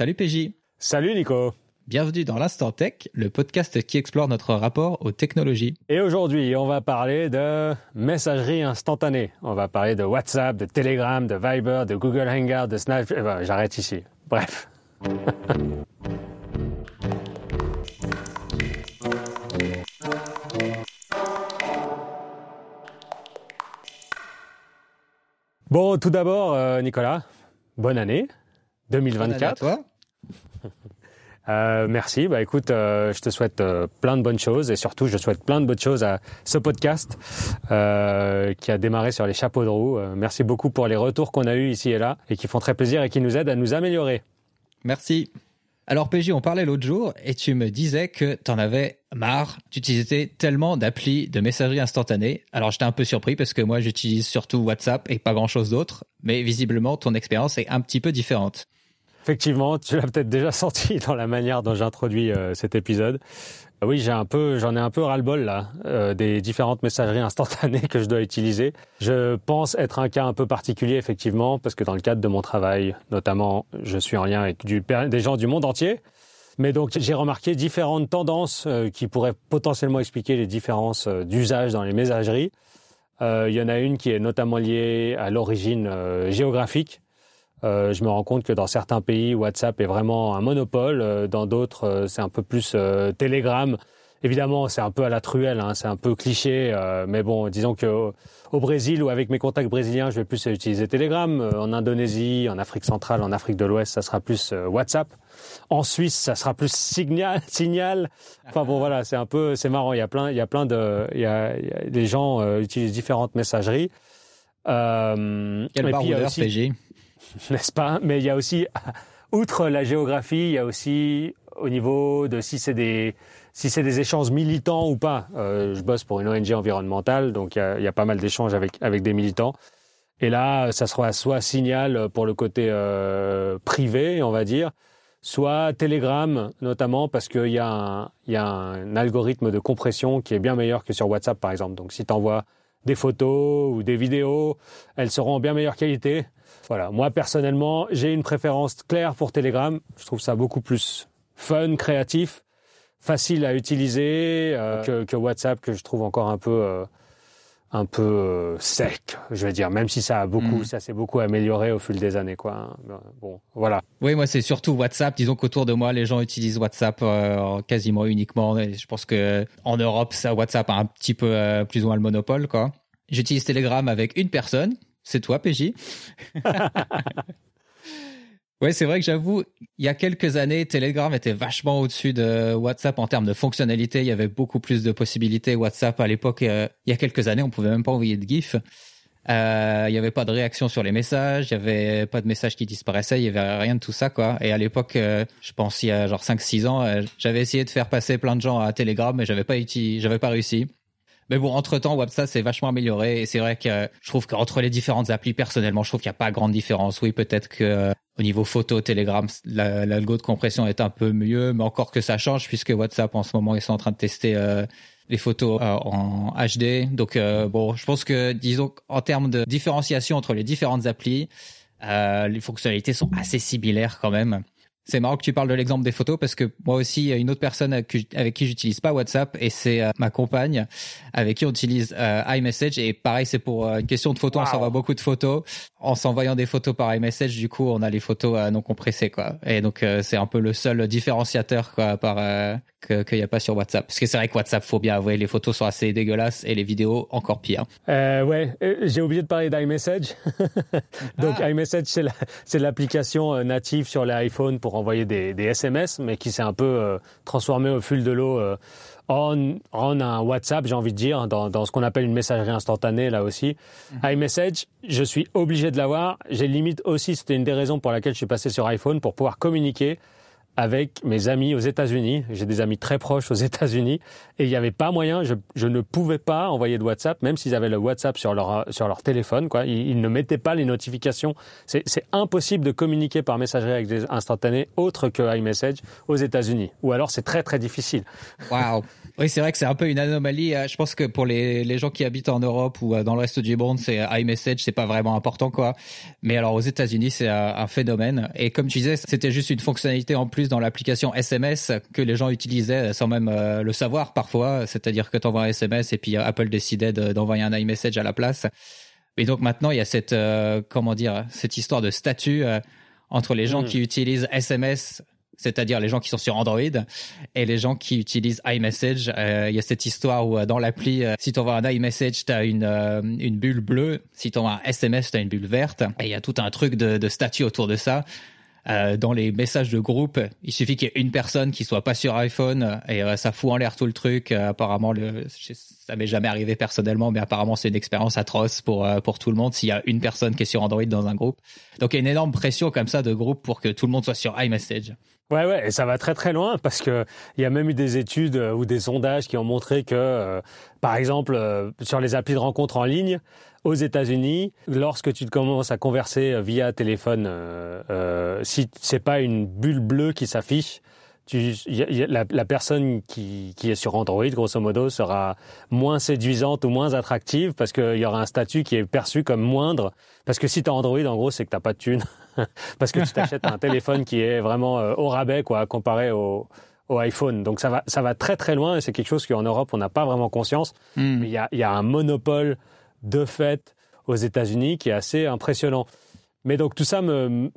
Salut PJ. Salut Nico. Bienvenue dans l'Instant Tech, le podcast qui explore notre rapport aux technologies. Et aujourd'hui, on va parler de messagerie instantanée. On va parler de WhatsApp, de Telegram, de Viber, de Google Hangout, de Snapchat. Eh ben, J'arrête ici. Bref. bon, tout d'abord, euh, Nicolas, bonne année 2024. Bonne année à toi. Euh, merci. Bah écoute, euh, je te souhaite euh, plein de bonnes choses et surtout, je souhaite plein de bonnes choses à ce podcast qui a démarré sur les chapeaux de roue. Merci beaucoup pour les retours qu'on a eus ici et là et qui font très plaisir et qui nous aident à nous améliorer. Merci. Alors PJ, on parlait l'autre jour et tu me disais que t'en avais marre d'utiliser tellement d'applis de messagerie instantanée. Alors j'étais un peu surpris parce que moi j'utilise surtout WhatsApp et pas grand chose d'autre, mais visiblement ton expérience est un petit peu différente. Effectivement, tu l'as peut-être déjà senti dans la manière dont j'introduis euh, cet épisode. Euh, Oui, j'ai un peu, j'en ai un peu ras-le-bol là euh, des différentes messageries instantanées que je dois utiliser. Je pense être un cas un peu particulier effectivement parce que dans le cadre de mon travail, notamment, je suis en lien avec des gens du monde entier. Mais donc j'ai remarqué différentes tendances qui pourraient potentiellement expliquer les différences d'usage dans les messageries. Il y en a une qui est notamment liée à l'origine géographique. Euh, je me rends compte que dans certains pays, WhatsApp est vraiment un monopole. Euh, dans d'autres, euh, c'est un peu plus euh, Telegram. Évidemment, c'est un peu à la truelle, hein, c'est un peu cliché, euh, mais bon, disons que au, au Brésil ou avec mes contacts brésiliens, je vais plus utiliser Telegram. En Indonésie, en Afrique centrale, en Afrique de l'Ouest, ça sera plus euh, WhatsApp. En Suisse, ça sera plus Signal. Signal. Enfin bon, voilà, c'est un peu, c'est marrant. Il y a plein, il y a plein de, il y a, il y a des gens euh, utilisent différentes messageries. Euh, Quel et puis, aussi- PJ. n'est-ce pas? Mais il y a aussi, outre la géographie, il y a aussi au niveau de si c'est des si c'est des échanges militants ou pas. Euh, je bosse pour une ONG environnementale, donc il y a, pas mal d'échanges avec avec des militants. Et là, ça sera soit Signal pour le côté euh, privé, on va dire, soit Telegram, notamment parce qu'il y, y a un algorithme de compression qui est bien meilleur que sur WhatsApp, par exemple. Donc si tu envoies des photos ou des vidéos, elles seront en bien meilleure qualité. Voilà, moi personnellement, j'ai une préférence claire pour Telegram. Je trouve ça beaucoup plus fun, créatif, facile à utiliser euh, que, que WhatsApp, que je trouve encore un peu, euh, un peu euh, sec, je vais dire. Même si ça a beaucoup, Mm. ça s'est beaucoup amélioré au fil des années, quoi. hein. Bon, voilà. Oui, moi c'est surtout WhatsApp. Disons qu'autour de moi, les gens utilisent WhatsApp euh, quasiment uniquement. Et je pense que en Europe, ça WhatsApp a un petit peu euh, plus ou moins le monopole, quoi. J'utilise Telegram avec une personne. C'est toi, PJ. Ouais, c'est vrai que j'avoue, il y a quelques années, Telegram était vachement au-dessus de WhatsApp en termes de fonctionnalité. Il y avait beaucoup plus de possibilités. WhatsApp, à l'époque, euh, il y a quelques années, on pouvait même pas envoyer de GIF. Euh, il y avait pas de réaction sur les messages, il y avait pas de messages qui disparaissaient, il y avait rien de tout ça, quoi. Et à l'époque, euh, je pense il y a genre 5-6 ans, j'avais essayé de faire passer plein de gens à Telegram, mais j'avais pas j'avais pas réussi. Mais bon, entre temps, WhatsApp s'est vachement amélioré et c'est vrai que euh, je trouve qu'entre les différentes applis, personnellement, je trouve qu'il n'y a pas grande différence. Oui, peut-être que euh, au niveau photo, Telegram, la- l'algo de compression est un peu mieux, mais encore que ça change puisque WhatsApp en ce moment ils sont en train de tester euh, les photos en HD. Donc bon, je pense que disons en termes de différenciation entre les différentes applis, les fonctionnalités sont assez similaires quand même. C'est marrant que tu parles de l'exemple des photos parce que moi aussi, il y a une autre personne avec, qui- j'utilise pas WhatsApp et c'est euh, ma compagne avec qui on utilise euh, iMessage et pareil, c'est pour euh, une question de photos, on s'envoie beaucoup de photos. En s'envoyant des photos par iMessage, du coup, on a les photos non compressées quoi. Et donc c'est un peu le seul différenciateur quoi par euh, que qu'il y a pas sur WhatsApp. Parce que c'est vrai que WhatsApp, faut bien avouer, les photos sont assez dégueulasses et les vidéos encore pire. Euh, ouais, j'ai oublié de parler d'iMessage. Donc Ah. iMessage, c'est la- c'est l'application native sur l'iPhone pour envoyer des, des SMS, mais qui s'est un peu euh, transformée au fil de l'eau euh, en, en un WhatsApp, j'ai envie de dire, dans, dans ce qu'on appelle une messagerie instantanée là aussi. iMessage, je suis obligé de l'avoir. J'ai limite aussi, c'était une des raisons pour laquelle je suis passé sur iPhone pour pouvoir communiquer avec mes amis aux États-Unis. J'ai des amis très proches aux États-Unis et il n'y avait pas moyen, je, je ne pouvais pas envoyer de WhatsApp, même s'ils avaient le WhatsApp sur leur, sur leur téléphone. Quoi. Ils, ils ne mettaient pas les notifications. C'est impossible de communiquer par messagerie avec des instantanés autres que iMessage aux États-Unis. Ou alors c'est très très difficile. Waouh. Oui, c'est vrai que c'est un peu une anomalie. Je pense que pour les, les gens qui habitent en Europe ou dans le reste du monde, c'est iMessage, c'est pas vraiment important, quoi. Mais alors aux États-Unis, c'est un, phénomène. Et comme tu disais, c'était juste une fonctionnalité en plus dans l'application SMS que les gens utilisaient sans même le savoir parfois. C'est-à-dire que tu envoies un SMS et puis Apple décidait d'envoyer un iMessage à la place. Et donc maintenant, il y a cette, euh, comment dire, cette histoire de statut euh, entre les gens hmm. qui utilisent SMS, c'est-à-dire les gens qui sont sur Android, et les gens qui utilisent iMessage. Euh, il y a cette histoire où dans l'appli, si tu envoies un iMessage, tu as une, une bulle bleue. Si tu envoies un SMS, tu as une bulle verte. Et il y a tout un truc de, statut autour de ça. Euh, dans les messages de groupe, il suffit qu'il y ait une personne qui soit pas sur iPhone et euh, ça fout en l'air tout le truc. Euh, apparemment, ça m'est jamais arrivé personnellement, mais apparemment c'est une expérience atroce pour pour tout le monde s'il y a une personne qui est sur Android dans un groupe. Donc il y a une énorme pression comme ça de groupe pour que tout le monde soit sur iMessage. Ouais, ouais, et ça va très très loin parce que il y a même eu des études ou des sondages qui ont montré que, par exemple, sur les applis de rencontres en ligne, aux États-Unis, lorsque tu commences à converser euh, via téléphone, euh, euh, si c'est pas une bulle bleue qui s'affiche, tu, la, la, personne qui, qui, est sur Android, grosso modo, sera moins séduisante ou moins attractive parce qu'il y aura un statut qui est perçu comme moindre. Parce que si tu as Android, en gros, c'est que t'as pas de thune. parce que tu t'achètes un téléphone qui est vraiment au rabais, quoi, comparé au, au iPhone. Donc ça va, ça va très très loin et c'est quelque chose qu'en Europe, on n'a pas vraiment conscience. Hmm. Il y, a, y a un monopole de fait aux États-Unis qui est assez impressionnant. Mais donc tout ça me,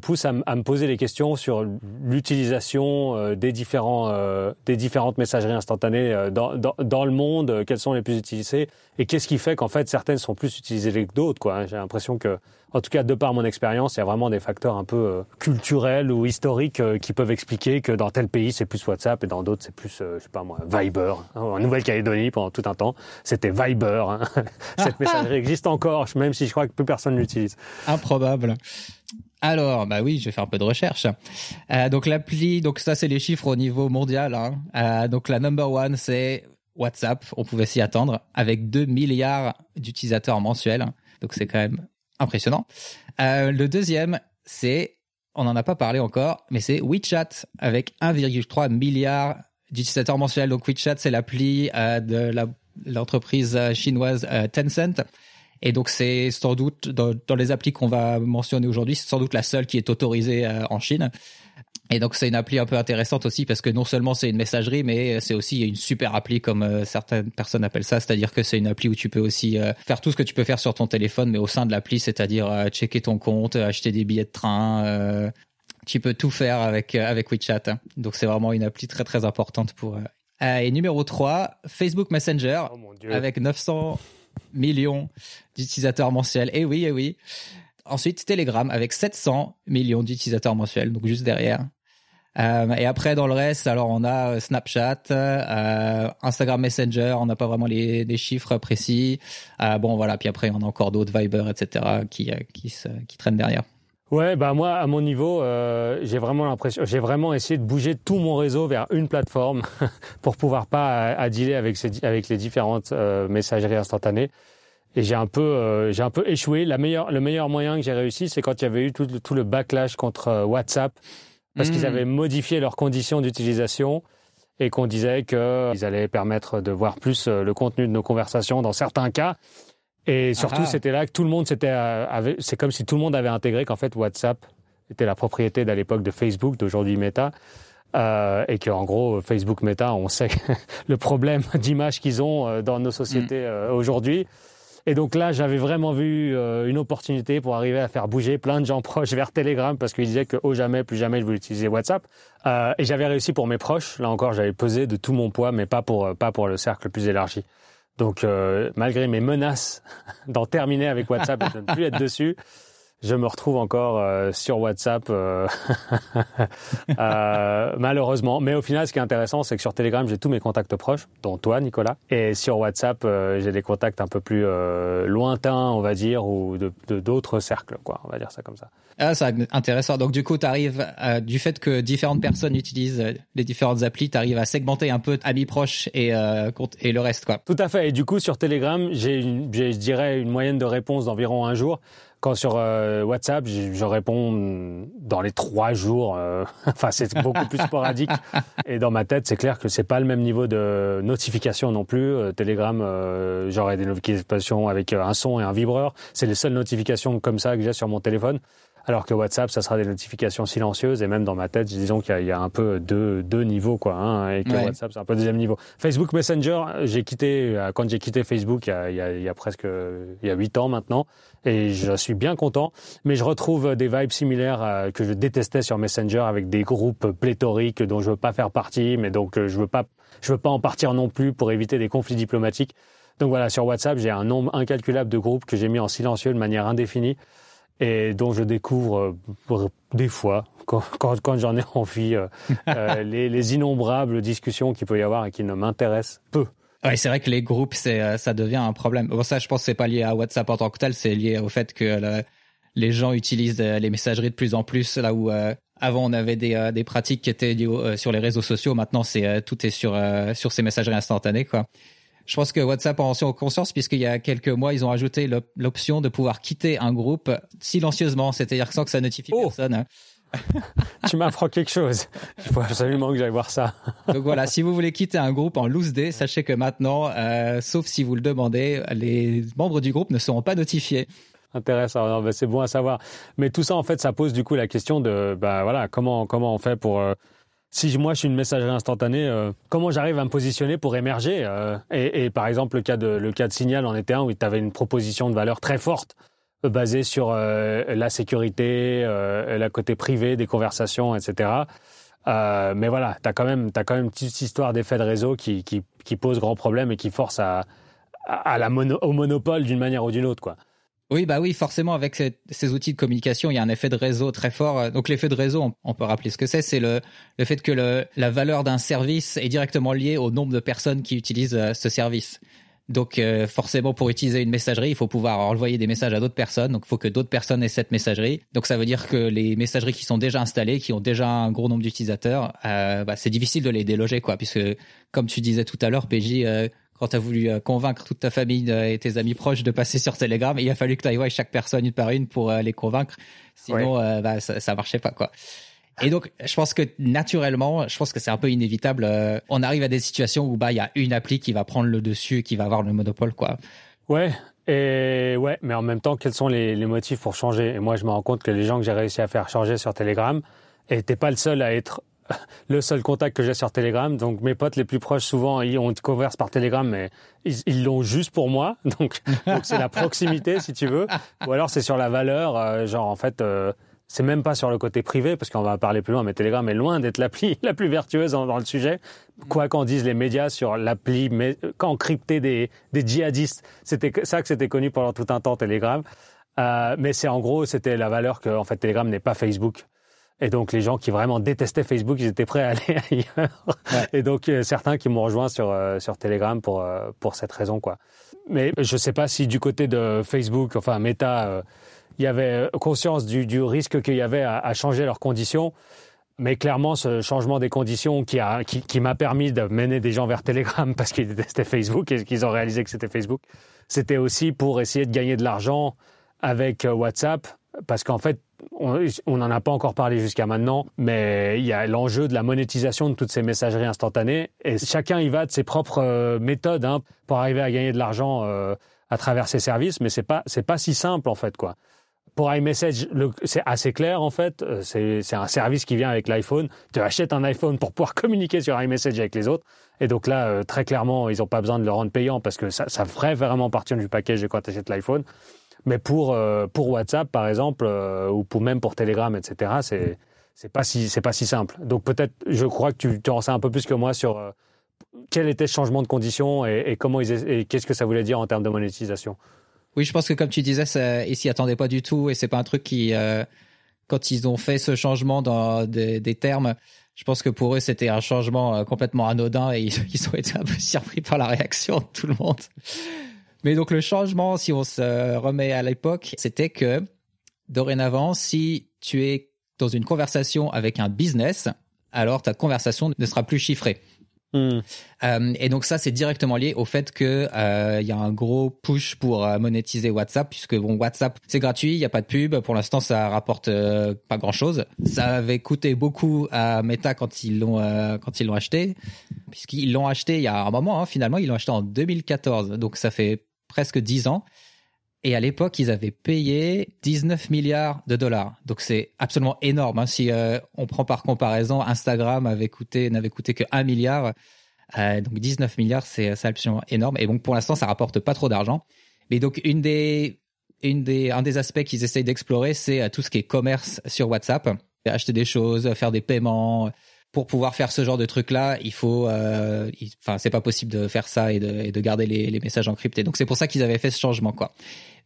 pousse à, me poser des questions sur l'utilisation euh, des différents euh, des différentes messageries instantanées euh, dans, dans, dans, le monde, quelles sont les plus utilisées et qu'est-ce qui fait qu'en fait certaines sont plus utilisées que d'autres quoi. J'ai l'impression que en tout cas, de par mon expérience, il y a vraiment des facteurs un peu euh, culturels ou historiques euh, qui peuvent expliquer que dans tel pays, c'est plus WhatsApp et dans d'autres, c'est plus, euh, je sais pas moi, Viber. En Nouvelle-Calédonie, pendant tout un temps, c'était Viber. Hein. Cette messagerie existe encore, même si je crois que plus personne l'utilise. Improbable. Alors, bah oui, je vais faire un peu de recherche. Donc l'appli, donc ça c'est les chiffres au niveau mondial. Hein. Donc la number one c'est WhatsApp, on pouvait s'y attendre, avec 2 milliards d'utilisateurs mensuels. Donc c'est quand même impressionnant. Euh, le deuxième, c'est, on n'en a pas parlé encore, mais c'est WeChat avec 1,3 milliard d'utilisateurs mensuels. Donc WeChat, c'est l'appli euh, de l'entreprise euh, chinoise Tencent. Et donc c'est sans doute dans, dans les applis qu'on va mentionner aujourd'hui, c'est sans doute la seule qui est autorisée en Chine. Et donc c'est une appli un peu intéressante aussi parce que non seulement c'est une messagerie, mais c'est aussi une super appli comme euh, certaines personnes appellent ça, c'est-à-dire que c'est une appli où tu peux aussi euh, faire tout ce que tu peux faire sur ton téléphone, mais au sein de l'appli, c'est-à-dire euh, checker ton compte, acheter des billets de train, tu peux tout faire avec avec WeChat. Donc c'est vraiment une appli très très importante pour. et numéro 3, Facebook Messenger oh avec 900 millions d'utilisateurs mensuels. Et oui, et oui. Ensuite, Telegram avec 700 millions d'utilisateurs mensuels, donc juste derrière. Euh, et après, dans le reste, alors on a euh, Snapchat, euh, Instagram Messenger, on n'a pas vraiment les, chiffres précis. Bon, voilà. Puis après, on a encore d'autres Viber, etc., qui qui, qui traînent derrière. Ouais, bah moi, à mon niveau, j'ai vraiment l'impression, j'ai vraiment essayé de bouger tout mon réseau vers une plateforme pour pouvoir pas à, dealer avec les différentes messageries instantanées. Et j'ai un peu, j'ai un peu échoué. Le meilleur moyen que j'ai réussi, c'est quand il y avait eu tout le backlash contre WhatsApp parce qu'ils hmm. avaient modifié leurs conditions d'utilisation et qu'on disait qu'ils allaient permettre de voir plus euh, le contenu de nos conversations dans certains cas. Et surtout, ah. c'était là que tout le monde s'était, euh, c'est comme si tout le monde avait intégré qu'en fait WhatsApp était la propriété d'à l'époque de Facebook, d'aujourd'hui Meta. Euh, et qu'en gros, Facebook Meta, on sait le problème d'image qu'ils ont euh, dans nos sociétés hmm. aujourd'hui. Et donc là, j'avais vraiment vu euh, une opportunité pour arriver à faire bouger plein de gens proches vers Telegram parce qu'ils disaient que au jamais, plus jamais, je voulais utiliser WhatsApp. Euh, et j'avais réussi pour mes proches. Là encore, j'avais pesé de tout mon poids, mais pas pour euh, pas pour le cercle plus élargi. Donc malgré mes menaces d'en terminer avec WhatsApp et de ne plus être dessus, je me retrouve encore euh, sur WhatsApp, euh, euh, malheureusement. Mais au final, ce qui est intéressant, c'est que sur Telegram, j'ai tous mes contacts proches, dont toi, Nicolas. Et sur WhatsApp, j'ai des contacts un peu plus lointains, on va dire, ou de d'autres cercles, quoi. On va dire ça comme ça. Ah, c'est intéressant. Donc du coup, tu arrives, du fait que différentes personnes utilisent les différentes applis, tu arrives à segmenter un peu amis proches et, et le reste, quoi. Tout à fait. Et du coup, sur Telegram, j'ai, je dirais, une moyenne de réponse d'environ un jour Quand sur euh, WhatsApp, je, réponds dans les trois jours. Euh, enfin, c'est beaucoup plus sporadique. Et dans ma tête, c'est clair que c'est pas le même niveau de notification non plus. Euh, Telegram, j'aurais des notifications avec un son et un vibreur. C'est les seules notifications comme ça que j'ai sur mon téléphone. Alors que WhatsApp, ça sera des notifications silencieuses et même dans ma tête, disons qu'il y, a un peu deux, deux niveaux quoi. Hein, et que WhatsApp, c'est un peu deuxième niveau. Facebook Messenger, j'ai quitté euh, quand j'ai quitté Facebook il y, a, il, y a, il y a presque il y a huit ans maintenant et je suis bien content. Mais je retrouve des vibes similaires euh, que je détestais sur Messenger avec des groupes pléthoriques dont je veux pas faire partie, mais donc euh, je veux pas je veux pas en partir non plus pour éviter des conflits diplomatiques. Donc voilà, sur WhatsApp, j'ai un nombre incalculable de groupes que j'ai mis en silencieux de manière indéfinie et dont je découvre euh, des fois, quand, quand, j'en ai envie, euh, euh, les, les, innombrables discussions qu'il peut y avoir et qui ne m'intéressent peu. Ouais, c'est vrai que les groupes, c'est, ça devient un problème. Bon, ça, je pense que c'est pas lié à WhatsApp en tant que tel, c'est lié au fait que les gens utilisent les messageries de plus en plus, là où avant on avait des, des pratiques qui étaient liées sur les réseaux sociaux, maintenant c'est tout est sur sur ces messageries instantanées, quoi. Je pense que WhatsApp en a conscience puisqu'il y a quelques mois, ils ont ajouté l'option de pouvoir quitter un groupe silencieusement, c'est-à-dire sans que ça notifie oh. personne. Tu m'apprends quelque chose. Il faut absolument que j'aille voir ça. Donc voilà, si vous voulez quitter un groupe en loose day, sachez que maintenant, euh, sauf si vous le demandez, les membres du groupe ne seront pas notifiés. Intéressant, c'est bon à savoir. Mais tout ça, en fait, ça pose du coup la question de, bah voilà, comment comment on fait pour euh, si moi je suis une messagerie instantanée, euh, comment j'arrive à me positionner pour émerger euh, et, par exemple le cas de le cas de Signal en était un où tu avais une proposition de valeur très forte euh, basée sur la sécurité, la côté privé des conversations, etc. mais voilà, tu as quand même as quand même une petite histoire d'effet de réseau qui, qui, qui pose grand problème et qui force à, à la au monopole d'une manière ou d'une autre quoi. Oui, bah oui, forcément, avec ces, outils de communication, il y a un effet de réseau très fort. Donc l'effet de réseau, on, peut rappeler ce que c'est, c'est le, le fait que le, la valeur d'un service est directement liée au nombre de personnes qui utilisent euh, ce service. Donc euh, forcément, pour utiliser une messagerie, il faut pouvoir envoyer des messages à d'autres personnes. Donc il faut que d'autres personnes aient cette messagerie. Donc ça veut dire que les messageries qui sont déjà installées, qui ont déjà un gros nombre d'utilisateurs, euh, bah, c'est difficile de les déloger, quoi. Puisque comme tu disais tout à l'heure, PJ, quand tu as voulu euh, convaincre toute ta famille euh, et tes amis proches de passer sur Telegram, il a fallu que tu ailles chaque personne une par une pour euh, les convaincre. Sinon, bah, ça, ça marchait pas, quoi. Et donc, je pense que naturellement, je pense que c'est un peu inévitable. on arrive à des situations où bah il y a une appli qui va prendre le dessus qui va avoir le monopole, quoi. Ouais. Et ouais, mais en même temps, quels sont les, les motifs pour changer? Et moi, je me rends compte que les gens que j'ai réussi à faire changer sur Telegram, et t'es pas le seul à être le seul contact que j'ai sur Telegram. Donc mes potes les plus proches, souvent, ils, on converse par Telegram, mais ils l'ont juste pour moi. Donc c'est la proximité, si tu veux. Ou alors c'est sur la valeur, euh, genre en fait, euh, c'est même pas sur le côté privé, parce qu'on va parler plus loin, mais Telegram est loin d'être l'appli la plus vertueuse dans, le sujet. Quoi qu'en disent les médias sur l'appli encrypter des, des djihadistes, c'était ça que c'était connu pendant tout un temps Telegram. Euh, mais c'est en gros, c'était la valeur que en fait Telegram n'est pas Facebook. Et donc les gens qui vraiment détestaient Facebook, ils étaient prêts à aller ailleurs. Et donc euh, certains qui m'ont rejoint sur euh, sur Telegram pour euh, pour cette raison quoi. Mais je sais pas si du côté de Facebook, enfin Meta, il y avait conscience du, du risque qu'il y avait à, à, changer leurs conditions. Mais clairement, ce changement des conditions qui a qui, qui m'a permis de mener des gens vers Telegram parce qu'ils détestaient Facebook et qu'ils ont réalisé que c'était Facebook, c'était aussi pour essayer de gagner de l'argent avec WhatsApp parce qu'en fait on n'en a pas encore parlé jusqu'à maintenant, mais il y a l'enjeu de la monétisation de toutes ces messageries instantanées. Et chacun y va de ses propres euh, méthodes hein, pour arriver à gagner de l'argent euh, à travers ces services, mais c'est pas c'est pas si simple en fait quoi. Pour iMessage, c'est assez clair en fait. Euh, c'est un service qui vient avec l'iPhone. Tu achètes un iPhone pour pouvoir communiquer sur iMessage avec les autres. Et donc là, très clairement, ils n'ont pas besoin de le rendre payant parce que ça, ferait vraiment partie du package quand tu achètes l'iPhone. Mais pour, euh, pour WhatsApp, par exemple, euh, ou même pour Telegram, etc., c'est c'est pas si simple. Donc peut-être, je crois que tu, tu en sais un peu plus que moi sur euh, quel était ce changement de conditions et, comment ils et qu'est-ce que ça voulait dire en termes de monétisation. Oui, je pense que comme tu disais, ça, ils s'y attendaient pas du tout et c'est pas un truc qui, quand ils ont fait ce changement dans des, termes, je pense que pour eux c'était un changement complètement anodin et ils, ils ont été un peu surpris par la réaction de tout le monde. Mais donc le changement, si on se remet à l'époque, c'était que dorénavant, si tu es dans une conversation avec un business, alors ta conversation ne sera plus chiffrée. Hmm. Euh, et donc ça, c'est directement lié au fait que il y a un gros push pour monétiser WhatsApp, puisque bon, WhatsApp c'est gratuit, il y a pas de pub. Pour l'instant, ça rapporte pas grand chose. Ça avait coûté beaucoup à Meta quand ils l'ont quand ils l'ont acheté, puisqu'ils l'ont acheté il y a un moment. Hein, finalement, ils l'ont acheté en 2014, donc ça fait presque 10 ans. Et à l'époque, ils avaient payé 19 milliards de dollars. Donc c'est absolument énorme. Hein. Si euh, on prend par comparaison, Instagram avait coûté n'avait coûté que 1 milliard. Euh, donc 19 milliards, c'est absolument énorme. Et donc pour l'instant, ça rapporte pas trop d'argent. Mais donc une des, une des, un des aspects qu'ils essayent d'explorer, c'est euh, tout ce qui est commerce sur WhatsApp, acheter des choses, faire des paiements, pour pouvoir faire ce genre de truc là, il faut, euh, enfin, c'est pas possible de faire ça et de, et de garder les, les, messages encryptés. Donc c'est pour ça qu'ils avaient fait ce changement, quoi.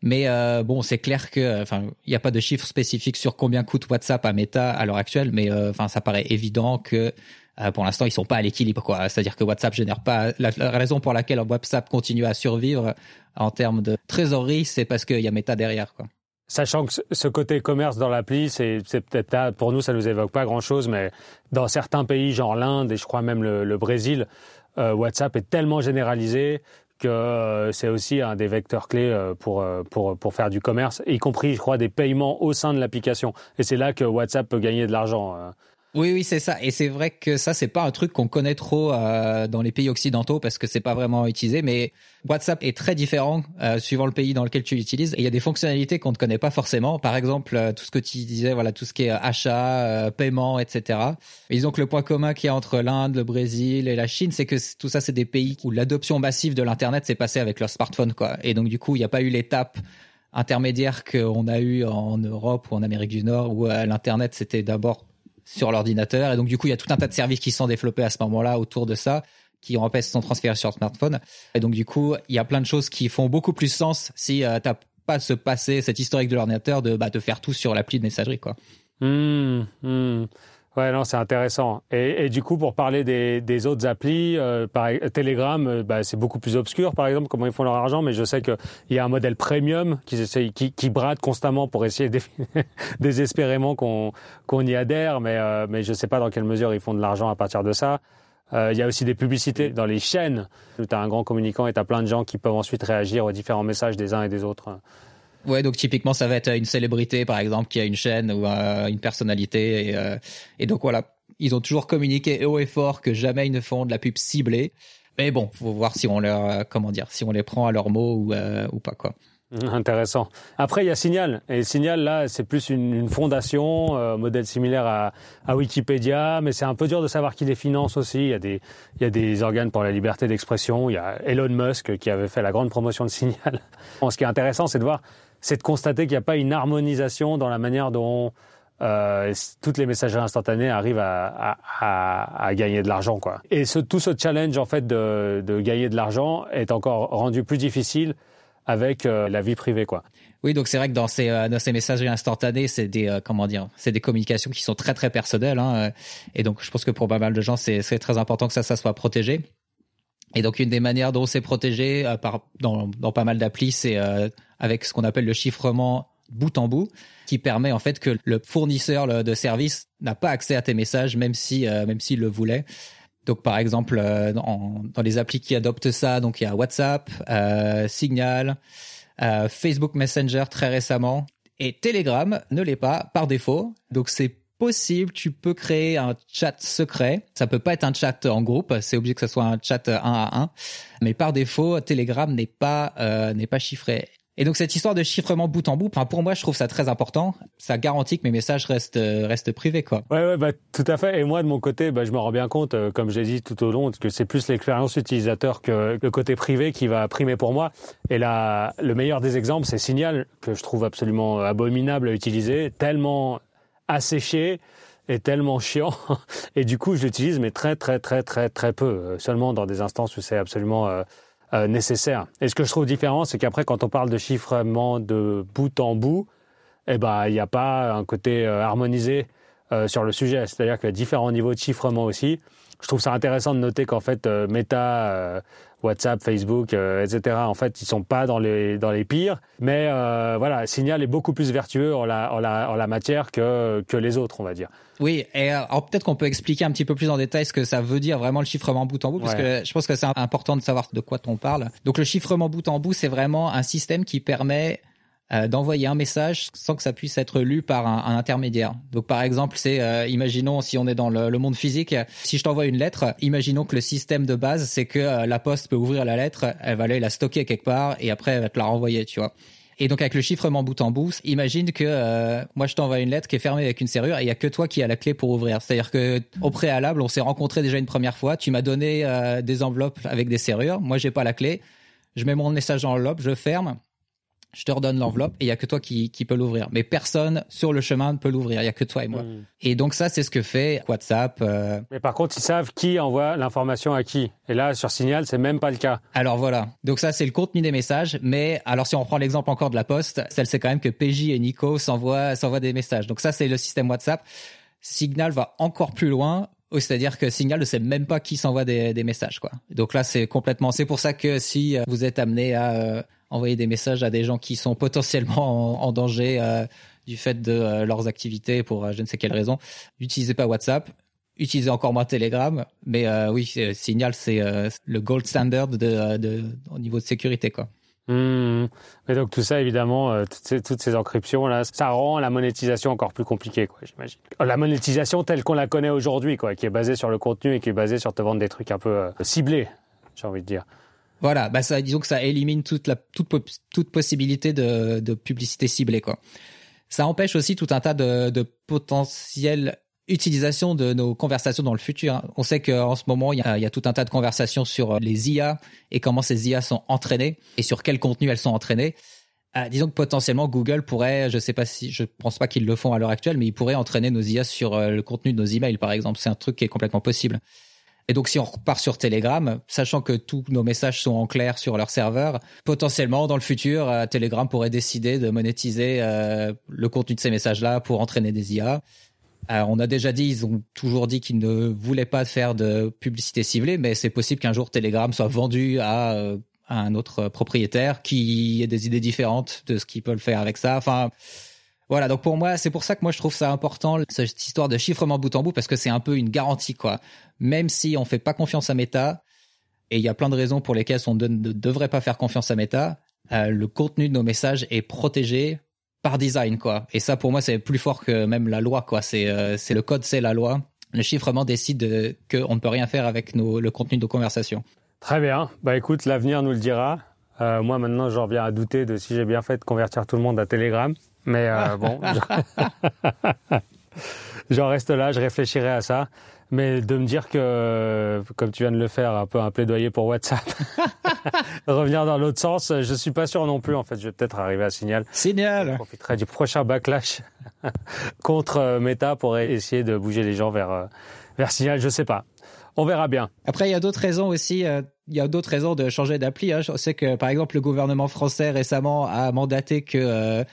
Mais euh, bon, c'est clair que, enfin, il n'y a pas de chiffre spécifique sur combien coûte WhatsApp à Meta à l'heure actuelle, mais euh, enfin, ça paraît évident que euh, pour l'instant, ils sont pas à l'équilibre, quoi. C'est-à-dire que WhatsApp génère pas. La, la, raison pour laquelle WhatsApp continue à survivre en termes de trésorerie, c'est parce qu'il y a Meta derrière, quoi. Sachant que ce côté commerce dans l'appli, c'est peut-être pour nous, ça nous évoque pas grand-chose, mais dans certains pays, genre l'Inde et je crois même le, Brésil, euh, WhatsApp est tellement généralisé que euh, c'est aussi un des vecteurs clés euh, pour, pour, pour faire du commerce, y compris, je crois, des paiements au sein de l'application. Et c'est là que WhatsApp peut gagner de l'argent. Oui, oui, c'est ça. Et c'est vrai que ça, c'est pas un truc qu'on connaît trop euh, dans les pays occidentaux parce que c'est pas vraiment utilisé. Mais WhatsApp est très différent euh, suivant le pays dans lequel tu l'utilises. Et il y a des fonctionnalités qu'on ne connaît pas forcément. Par exemple, euh, tout ce que tu disais, voilà, tout ce qui est achat, paiement, etc. Et disons que le point commun qu'il y a entre l'Inde, le Brésil et la Chine, c'est que tout ça, c'est des pays où l'adoption massive de l'internet s'est passée avec leur smartphone, quoi. Et donc du coup, il n'y a pas eu l'étape intermédiaire qu'on a eu en Europe ou en Amérique du Nord où l'internet c'était d'abord sur l'ordinateur. Et donc, du coup, il y a tout un tas de services qui sont développés à ce moment-là autour de ça, qui en fait sont transférés sur smartphone. Et donc, du coup, il y a plein de choses qui font beaucoup plus sens si euh, t'as pas ce passé, cet historique de l'ordinateur, de, bah, faire tout sur l'appli de messagerie, quoi. Mmh, mmh. Ouais, non, c'est intéressant. Et, et, du coup, pour parler des, des autres applis, euh, par, Telegram, euh, bah, c'est beaucoup plus obscur, par exemple, comment ils font leur argent, mais je sais qu'il y a un modèle premium qui, qui, qui brade constamment pour essayer désespérément qu'on qu'on y adhère, mais, euh, mais je ne sais pas dans quelle mesure ils font de l'argent à partir de ça. Euh, il y a aussi des publicités dans les chaînes où tu as un grand communicant et tu as plein de gens qui peuvent ensuite réagir aux différents messages des uns et des autres. Ouais, donc typiquement, ça va être une célébrité, par exemple, qui a une chaîne ou euh, une personnalité. Et, euh, et, donc voilà, ils ont toujours communiqué haut et fort que jamais ils ne font de la pub ciblée. Mais bon, faut voir si on leur, euh, comment dire, si on les prend à leurs mots ou, ou pas quoi. Intéressant. Après, il y a Signal. Et Signal, là, c'est plus une, une fondation, euh, modèle similaire à, à Wikipédia, mais c'est un peu dur de savoir qui les finance aussi. Il y a des, il y a des organes pour la liberté d'expression. Il y a Elon Musk qui avait fait la grande promotion de Signal. Bon, ce qui est intéressant, c'est de voir c'est de constater qu'il n'y a pas une harmonisation dans la manière dont euh, toutes les messageries instantanées arrivent à, à, à gagner de l'argent. quoi. Et ce, tout ce challenge en fait de, de gagner de l'argent est encore rendu plus difficile avec euh, la vie privée. quoi. Oui, donc c'est vrai que dans ces, euh, dans ces messageries instantanées, c'est des euh, comment dire, c'est des communications qui sont très très personnelles. Hein, et donc je pense que pour pas mal de gens, c'est très important que ça, ça soit protégé. Et donc une des manières dont c'est protégé par, dans, dans pas mal d'applis, c'est avec ce qu'on appelle le chiffrement bout en bout, qui permet en fait que le fournisseur de service n'a pas accès à tes messages, même si euh, même s'il le voulait. Donc par exemple euh, dans, dans, les applis qui adoptent ça, donc il y a WhatsApp, euh, Signal, euh, Facebook Messenger très récemment, et Telegram ne l'est pas par défaut. Donc c'est possible, tu peux créer un chat secret. Ça peut pas être un chat en groupe, c'est obligé que ce soit un chat un à un. Mais par défaut, Telegram n'est pas euh, n'est pas chiffré. Et donc cette histoire de chiffrement bout en bout, pour moi je trouve ça très important. Ça garantit que mes messages restent euh, restent privés quoi. Ouais ouais bah tout à fait. Et moi de mon côté, bah, je me rends bien compte, euh, comme j'ai dit tout au long, que c'est plus l'expérience utilisateur que le côté privé qui va primer pour moi. Et là, le meilleur des exemples, c'est Signal que je trouve absolument abominable à utiliser, tellement asséché et tellement chiant. Et du coup, je l'utilise mais très très très très très peu, euh, seulement dans des instances où c'est absolument euh, nécessaire. Et ce que je trouve différent, c'est qu'après, quand on parle de chiffrement de bout en bout, eh ben, il n'y a pas un côté euh, harmonisé euh, sur le sujet. C'est-à-dire qu'il y a différents niveaux de chiffrement aussi. Je trouve ça intéressant de noter qu'en fait, Meta, WhatsApp, Facebook, euh, etc. En fait, ils sont pas dans les dans les pires, mais euh, voilà, Signal est beaucoup plus vertueux en la en la en la matière que que les autres, on va dire. Oui, et alors peut-être qu'on peut expliquer un petit peu plus en détail ce que ça veut dire vraiment le chiffrement bout en bout, parce que je pense que c'est important de savoir de quoi on parle. Donc le chiffrement bout en bout, c'est vraiment un système qui permet euh, d'envoyer un message sans que ça puisse être lu par un, intermédiaire. Donc par exemple, c'est euh, imaginons si on est dans le, monde physique, si je t'envoie une lettre, imaginons que le système de base c'est que euh, la poste peut ouvrir la lettre, elle va aller la stocker quelque part et après elle va te la renvoyer, tu vois. Et donc avec le chiffrement bout en bout, imagine que moi je t'envoie une lettre qui est fermée avec une serrure et il y a que toi qui as la clé pour ouvrir. C'est-à-dire que au préalable, on s'est rencontrés déjà une première fois, tu m'as donné des enveloppes avec des serrures, moi j'ai pas la clé, je mets mon message dans l'enveloppe, je ferme, je te redonne l'enveloppe et il y a que toi qui, qui peut l'ouvrir. Mais personne sur le chemin ne peut l'ouvrir. Il y a que toi et moi. Hmm. Et donc ça, c'est ce que fait WhatsApp. Euh. Mais par contre, ils savent qui envoie l'information à qui. Et là, sur Signal, c'est même pas le cas. Alors voilà. Donc ça, c'est le contenu des messages. Mais alors, si on prend l'exemple encore de la Poste, celle c'est quand même que PJ et Nico s'envoient s'envoient des messages. Donc ça, c'est le système WhatsApp. Signal va encore plus loin. C'est-à-dire que Signal ne sait même pas qui s'envoie des, des, messages, quoi. Donc là, c'est complètement. C'est pour ça que si vous êtes amené à euh, envoyer des messages à des gens qui sont potentiellement en, danger euh, du fait de euh, leurs activités pour euh, je ne sais quelle raison. N'utilisez pas WhatsApp, utilisez encore moins Telegram, mais oui, Signal c'est le gold standard au niveau de sécurité quoi. Mmh. Donc tout ça, évidemment, toutes, ces, toutes, encryptions là, ça rend la monétisation encore plus compliquée, j'imagine. La monétisation telle qu'on la connaît aujourd'hui, qui est basée sur le contenu et qui est basée sur te vendre des trucs un peu ciblés, j'ai envie de dire. Voilà, bah ça, disons que ça élimine toute la toute, toute possibilité de, de publicité ciblée quoi. Ça empêche aussi tout un tas de, de potentielles utilisations de nos conversations dans le futur. Hein. On sait qu'en ce moment, il y, a, tout un tas de conversations sur les IA et comment ces IA sont entraînées et sur quel contenu elles sont entraînées. Euh, disons que potentiellement Google pourrait, je sais pas si, je pense pas qu'ils le font à l'heure actuelle, mais ils pourraient entraîner nos IA sur euh, le contenu de nos emails, par exemple. C'est un truc qui est complètement possible. Et donc, si on repart sur Telegram, sachant que tous nos messages sont en clair sur leur serveur, potentiellement, dans le futur, euh, Telegram pourrait décider de monétiser euh, le contenu de ces messages-là pour entraîner des IA. Euh, on a déjà dit, ils ont toujours dit qu'ils ne voulaient pas faire de publicité ciblée, mais c'est possible qu'un jour Telegram soit vendu à, à, un autre propriétaire qui ait des idées différentes de ce qu'ils peuvent faire avec ça. Enfin, voilà, donc pour moi, c'est pour ça que moi je trouve ça important cette histoire de chiffrement bout en bout parce que c'est un peu une garantie quoi. Même si on fait pas confiance à Meta et il y a plein de raisons pour lesquelles on ne devrait pas faire confiance à Meta, euh, le contenu de nos messages est protégé par design quoi. Et ça pour moi c'est plus fort que même la loi quoi. C'est euh, c'est le code, c'est la loi. Le chiffrement décide qu'on ne peut rien faire avec nos, le contenu de nos conversations. Très bien. Bah écoute, l'avenir nous le dira. Euh, moi maintenant, j'en viens à douter de si j'ai bien fait de convertir tout le monde à Telegram. Mais euh, bon, j'en reste là, je réfléchirai à ça. Mais de me dire que, comme tu viens de le faire, un peu un plaidoyer pour WhatsApp, revenir dans l'autre sens, je suis pas sûr non plus. En fait, je vais peut-être arriver à Signal. Signal. Je profiterai du prochain backlash contre euh, Meta pour essayer de bouger les gens vers euh, vers Signal. Je sais pas. On verra bien. Après, il y a d'autres raisons aussi. Il y a d'autres raisons de changer d'appli. Hein. Je sais que, par exemple, le gouvernement français récemment a mandaté que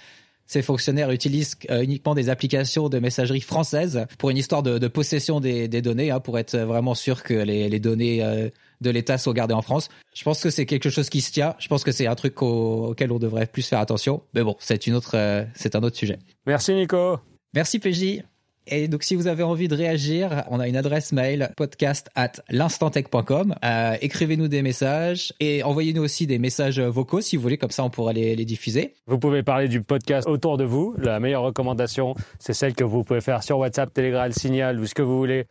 ces fonctionnaires utilisent euh, uniquement des applications de messagerie françaises pour une histoire de, possession des, données, hein, pour être vraiment sûr que les, données euh, de l'État soient gardées en France. Je pense que c'est quelque chose qui se tient. Je pense que c'est un truc auquel on devrait plus faire attention. Mais bon, c'est une autre, euh, c'est un autre sujet. Merci Nico. Merci PJ. Et donc, si vous avez envie de réagir, on a une adresse mail podcast at l'instantech.com. Euh, écrivez-nous des messages et envoyez-nous aussi des messages vocaux si vous voulez, comme ça on pourra les, diffuser. Vous pouvez parler du podcast autour de vous. La meilleure recommandation, c'est celle que vous pouvez faire sur WhatsApp, Telegram, Signal ou ce que vous voulez.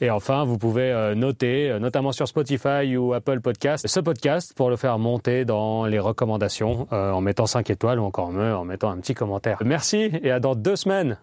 Et enfin, vous pouvez euh, noter, euh, notamment sur Spotify ou Apple Podcast, ce podcast pour le faire monter dans les recommandations en mettant 5 étoiles ou encore mieux en mettant un petit commentaire. Merci et à dans deux semaines.